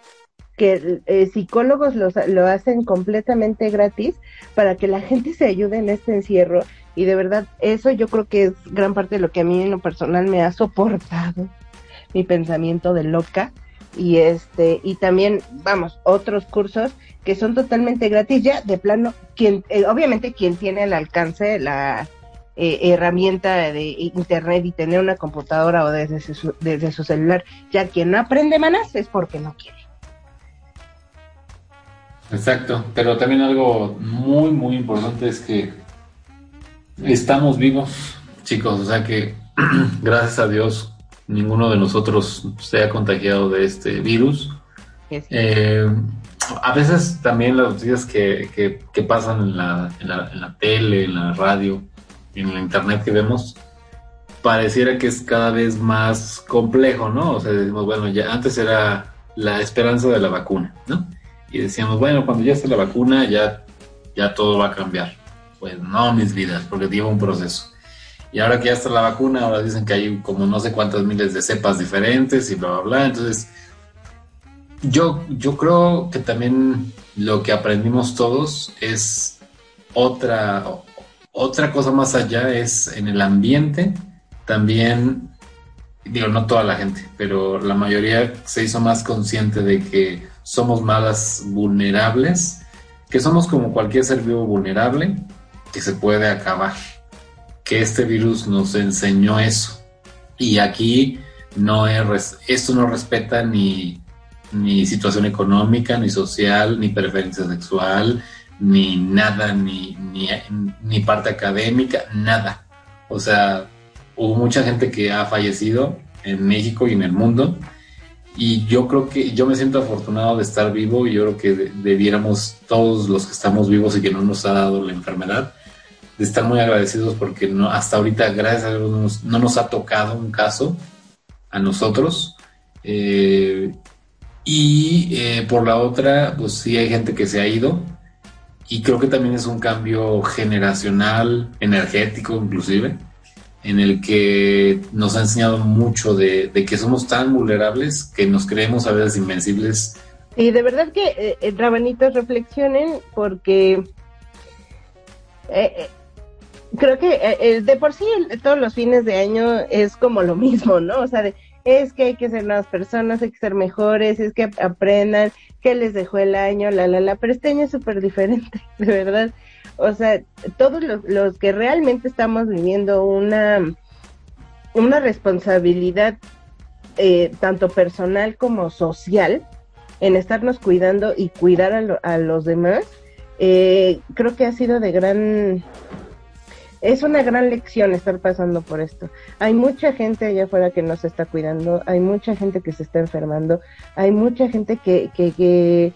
Speaker 6: que eh, psicólogos los, lo hacen completamente gratis para que la gente se ayude en este encierro. Y de verdad eso yo creo que es gran parte de lo que a mí en lo personal me ha soportado mi pensamiento de loca. Y este y también vamos otros cursos que son totalmente gratis ya de plano quien eh, obviamente quien tiene al alcance la eh, herramienta de internet y tener una computadora o desde su, desde su celular ya quien no aprende manas es porque no quiere
Speaker 4: Exacto, pero también algo muy, muy importante es que estamos vivos, chicos, o sea que gracias a Dios ninguno de nosotros se ha contagiado de este virus. Eh, a veces también las noticias que, que, que pasan en la, en, la, en la tele, en la radio, en la internet que vemos, pareciera que es cada vez más complejo, ¿no? O sea, decimos, bueno, ya antes era la esperanza de la vacuna, ¿no? y decíamos, bueno, cuando ya esté la vacuna ya, ya todo va a cambiar. Pues no, mis vidas, porque lleva un proceso. Y ahora que ya está la vacuna, ahora dicen que hay como no sé cuántas miles de cepas diferentes y bla, bla, bla. Entonces, yo, yo creo que también lo que aprendimos todos es otra, otra cosa más allá, es en el ambiente también, digo, no toda la gente, pero la mayoría se hizo más consciente de que somos malas vulnerables, que somos como cualquier ser vivo vulnerable que se puede acabar. Que este virus nos enseñó eso. Y aquí no es, esto no respeta ni, ni situación económica, ni social, ni preferencia sexual, ni nada, ni, ni, ni parte académica, nada. O sea, hubo mucha gente que ha fallecido en México y en el mundo y yo creo que yo me siento afortunado de estar vivo y yo creo que debiéramos todos los que estamos vivos y que no nos ha dado la enfermedad de estar muy agradecidos porque no hasta ahorita gracias a Dios no nos, ha tocado un caso a nosotros eh, y eh, por la otra pues sí hay gente que se ha ido y creo que también es un cambio generacional energético inclusive en el que nos ha enseñado mucho de, que somos tan vulnerables que nos creemos a veces invencibles
Speaker 6: Y de verdad que, eh, eh, rabanitos, reflexionen porque eh, eh, creo que de por sí todos los fines de año es como lo mismo, ¿no? O sea, de, es que hay que ser nuevas personas, hay que ser mejores, es que ap- aprendan, que les dejó el año, la, la, la, pero este año es súper diferente, de verdad. O sea, todos los, los que realmente estamos viviendo una, una responsabilidad eh, tanto personal como social en estarnos cuidando y cuidar a, lo- a los demás, eh, creo que ha sido de gran... Es una gran lección estar pasando por esto. Hay mucha gente allá afuera que no se está cuidando, hay mucha gente que se está enfermando, hay mucha gente que, que, que,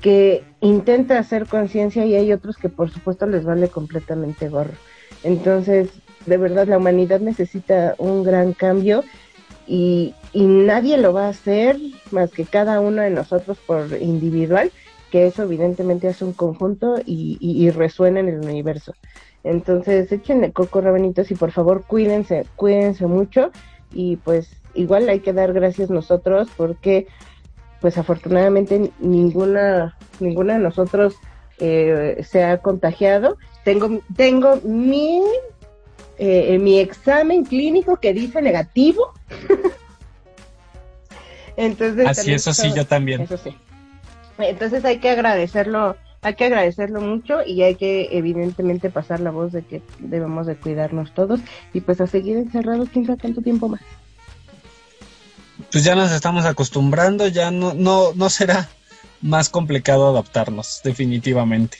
Speaker 6: que intenta hacer conciencia y hay otros que por supuesto les vale completamente gorro. Entonces, de verdad, la humanidad necesita un gran cambio y, y nadie lo va a hacer más que cada uno de nosotros por individual, que eso evidentemente hace un conjunto y, y, y resuena en el universo. Entonces, échenle coco, rabanitos, y por favor, cuídense, cuídense mucho. Y pues, igual hay que dar gracias nosotros porque, pues, afortunadamente ninguna, ninguna de nosotros eh, se ha contagiado. Tengo, tengo mi, eh, mi examen clínico que dice negativo. Entonces,
Speaker 5: Así, eso sí, yo también.
Speaker 6: eso sí. Entonces hay que agradecerlo, hay que agradecerlo mucho y hay que evidentemente pasar la voz de que debemos de cuidarnos todos y pues a seguir encerrados quién sabe cuánto tiempo más.
Speaker 5: Pues ya nos estamos acostumbrando, ya no, no, no será más complicado adaptarnos, definitivamente.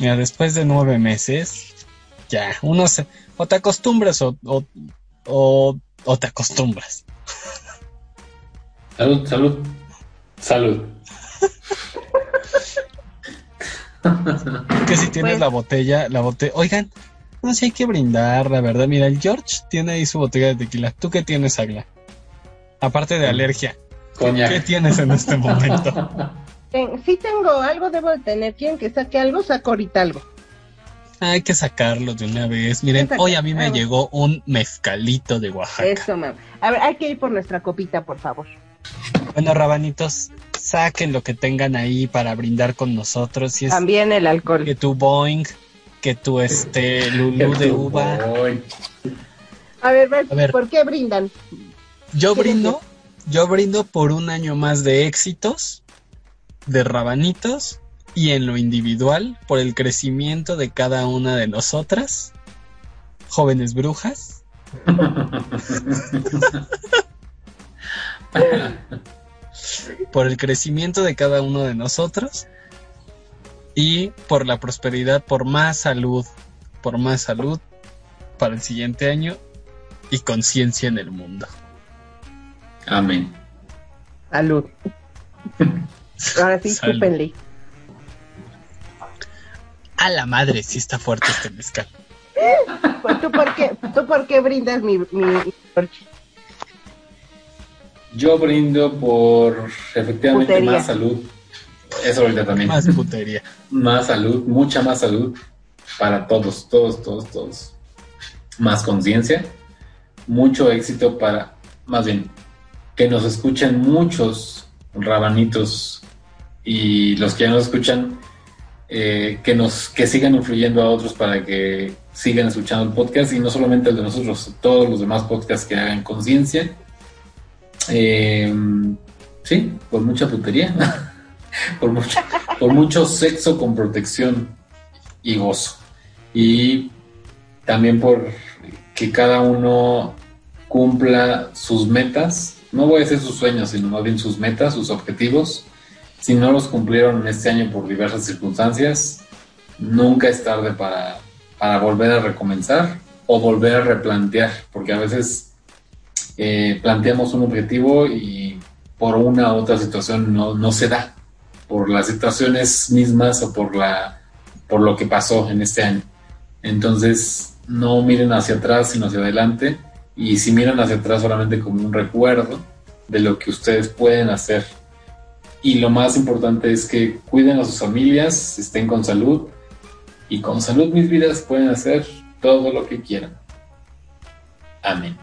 Speaker 5: Mira, después de nueve meses, ya, uno se, o te acostumbras o, o, o, o te acostumbras.
Speaker 4: Salud, salud. Salud.
Speaker 5: Que si tienes
Speaker 6: Pues-
Speaker 5: la botella, la botella, oigan, no sé, hay que brindar, la verdad. Mira, el George tiene ahí su botella de tequila. ¿Tú qué tienes, Agla? Aparte de alergia, ¿qué
Speaker 4: Coñac.
Speaker 5: tienes en este momento?
Speaker 6: Sí tengo algo, debo de tener. ¿Quieren que saque algo? Saco ahorita algo.
Speaker 5: Hay que sacarlo de una vez. Miren, hoy a mí me llegó un mezcalito de Oaxaca.
Speaker 6: Eso, mamá. A ver, hay que ir por nuestra copita, por favor.
Speaker 5: Bueno, rabanitos, saquen lo que tengan ahí para brindar con nosotros. Si es
Speaker 6: También el alcohol.
Speaker 5: que tu Boeing, que tu este Lulú de uva.
Speaker 6: A ver, ver,
Speaker 5: A ver.
Speaker 6: ¿por qué brindan?
Speaker 5: Yo
Speaker 6: ¿Quieres
Speaker 5: brindo, yo brindo por un año más de éxitos, de rabanitos y en lo individual por el crecimiento de cada una de nosotras, jóvenes brujas. por el crecimiento de cada uno de nosotros y por la prosperidad, por más salud, por más salud para el siguiente año y conciencia en el mundo.
Speaker 4: Amén.
Speaker 6: Salud. Ahora sí,
Speaker 5: Salud.
Speaker 6: escúpenle.
Speaker 5: A la madre, sí está fuerte este mezcal.
Speaker 6: ¿Tú por qué, tú por qué brindas mi, mi, mi?
Speaker 4: Yo brindo por efectivamente
Speaker 6: Putería.
Speaker 4: más salud. Eso ahorita también.
Speaker 5: Más putería.
Speaker 4: Más salud, mucha más salud para todos, todos, todos, todos. Más conciencia, mucho éxito para, más bien, que nos escuchen muchos rabanitos y los que ya nos escuchan, eh, que nos que sigan influyendo a otros para que sigan escuchando el podcast y no solamente el de nosotros, todos los demás podcasts que hagan conciencia. Eh, sí, por mucha putería. por mucho, por mucho sexo con protección y gozo. Y también por que cada uno cumpla sus metas, no voy a decir sus sueños, sino más bien sus metas, sus objetivos. Si no los cumplieron este año por diversas circunstancias, nunca es tarde para, para volver a recomenzar o volver a replantear, porque a veces eh, planteamos un objetivo y por una u otra situación no, no se da por las situaciones mismas o por la por lo que pasó en este año. Entonces, no miren hacia atrás, sino hacia adelante. Y si miran hacia atrás solamente como un recuerdo de lo que ustedes pueden hacer. Y lo más importante es que cuiden a sus familias, estén con salud. Y con salud, mis vidas, pueden hacer todo lo que quieran. Amén.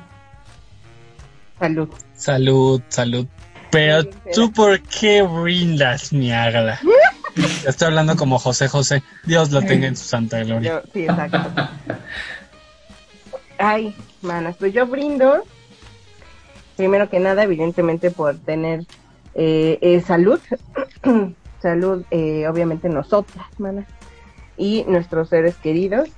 Speaker 6: Salud.
Speaker 5: Salud, salud. Pero tú, ¿por qué brindas, mi ágala? Estoy hablando como José José. Dios lo tenga en su santa gloria.
Speaker 6: Yo- sí, exacto. Ay, manas, pues yo brindo, primero que nada, evidentemente, por tener eh, eh, salud. salud, eh, obviamente, nosotras, manas, y nuestros seres queridos.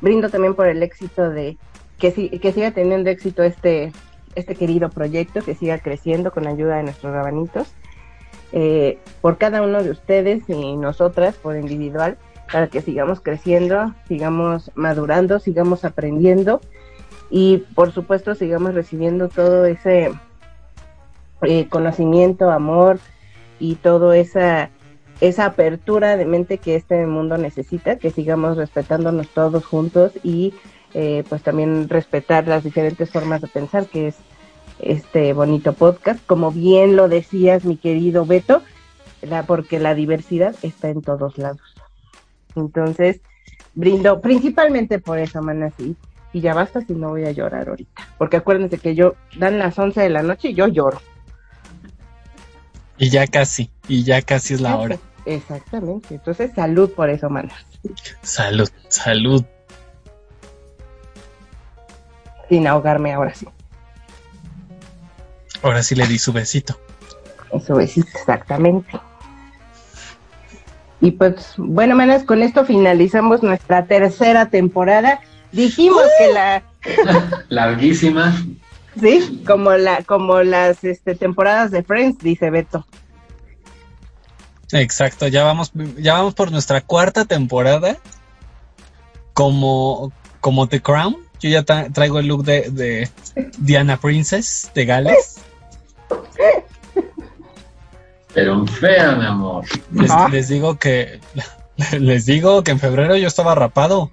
Speaker 6: Brindo también por el éxito de que, si- que siga teniendo éxito este, este querido proyecto, que siga creciendo con la ayuda de nuestros rabanitos. eh, por cada uno de ustedes y nosotras por individual, para que sigamos creciendo, sigamos madurando, sigamos aprendiendo y por supuesto sigamos recibiendo todo ese eh, conocimiento, amor y toda esa esa apertura de mente que este mundo necesita, que sigamos respetándonos todos juntos y eh, pues también respetar las diferentes formas de pensar que es este bonito podcast, como bien lo decías mi querido Beto, la, porque la diversidad está en todos lados. Entonces, brindo principalmente por eso, manas, y, y ya basta si no voy a llorar ahorita, porque acuérdense que yo dan las 11 de la noche y yo lloro.
Speaker 5: Y ya casi, y ya casi es la hora.
Speaker 6: Exactamente, entonces salud por eso, manas.
Speaker 5: Salud, salud.
Speaker 6: Sin ahogarme ahora sí.
Speaker 5: Ahora sí le di su besito.
Speaker 6: Eso es exactamente. Y pues, bueno, manas, con esto finalizamos nuestra tercera temporada. Dijimos que la,
Speaker 4: Larguísima.
Speaker 6: sí, como la, como las este, temporadas de Friends, dice Beto.
Speaker 5: Exacto, ya vamos, ya vamos por nuestra cuarta temporada. Como, como The Crown. Yo ya tra- traigo el look de, de Diana Princess de Gales.
Speaker 4: Pero fea, mi amor.
Speaker 5: Les,
Speaker 6: Ah.
Speaker 5: les digo que les digo que en febrero yo estaba rapado.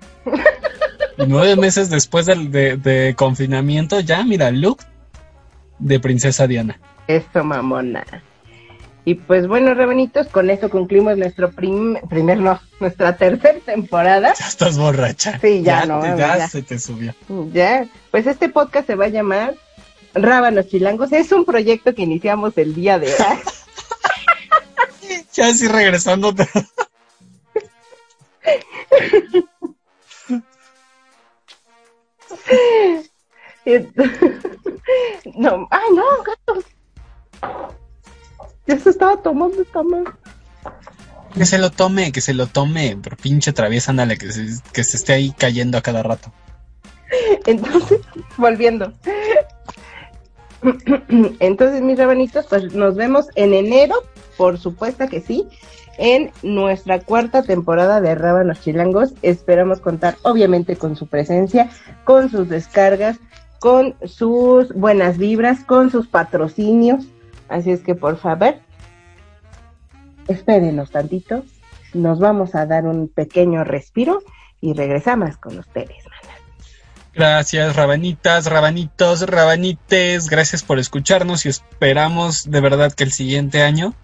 Speaker 5: Y nueve meses después del de, de confinamiento, ya, mira, look de princesa Diana.
Speaker 6: Eso, mamona. Y pues bueno, rebanitos, con eso concluimos nuestro prim- primer, no, nuestra tercera temporada.
Speaker 5: Ya estás borracha.
Speaker 6: Sí, ya no,
Speaker 5: te-
Speaker 6: ya.
Speaker 5: se te subió.
Speaker 6: Ya, pues este podcast se va a llamar Rábanos Chilangos. Es un proyecto que iniciamos el día de hoy.
Speaker 5: Ya así regresando.
Speaker 6: no, ay, no. Ya se estaba tomando esta madre.
Speaker 5: Que se lo tome, que se lo tome. Pero pinche traviesa, ándale, que se, que se esté ahí cayendo a cada rato.
Speaker 6: Entonces, volviendo. Entonces, mis rabanitos, pues nos vemos en enero, por supuesto que sí, en nuestra cuarta temporada de Rábanos Chilangos. Esperamos contar, obviamente, con su presencia, con sus descargas, con sus buenas vibras, con sus patrocinios. Así es que, por favor, espérenos tantito. Nos vamos a dar un pequeño respiro y regresamos con ustedes.
Speaker 5: Gracias, rabanitas, rabanitos, rabanites. Gracias por escucharnos y esperamos de verdad que el siguiente año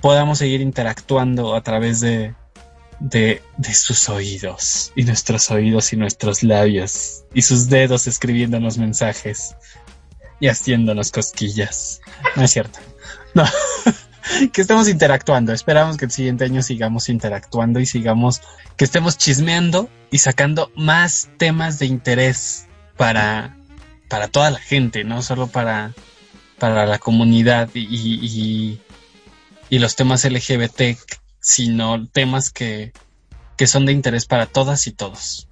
Speaker 5: podamos seguir interactuando a través de, de, de sus oídos y nuestros oídos y nuestros labios y sus dedos escribiéndonos mensajes y haciéndonos cosquillas. No es cierto. No. que estemos interactuando. Esperamos que el siguiente año sigamos interactuando y sigamos que estemos chismeando y sacando más temas de interés para, para toda la gente, no solo para, para la comunidad y, y, y- los temas LGBT, sino temas que, que son de interés para todas y todos.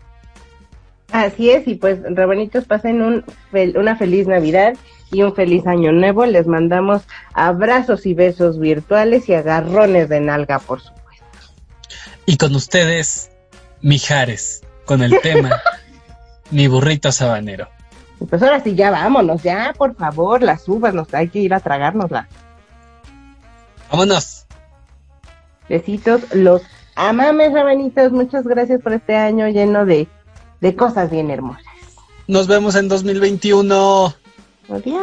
Speaker 6: Así es, y pues, rabanitos, pasen un fel- una feliz Navidad y un feliz Año Nuevo. Les mandamos abrazos y besos virtuales y agarrones de nalga, por supuesto.
Speaker 5: Y con ustedes, Mijares, con el tema Mi burrito sabanero.
Speaker 6: Y pues ahora sí, ya vámonos, ya, por favor, las uvas, nos hay que ir a tragárnoslas.
Speaker 5: Vámonos.
Speaker 6: Besitos, los amames, rabanitos. Muchas gracias por este año lleno de, de cosas bien hermosas.
Speaker 5: Nos vemos en 2021.
Speaker 6: Adiós.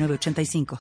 Speaker 7: 906985.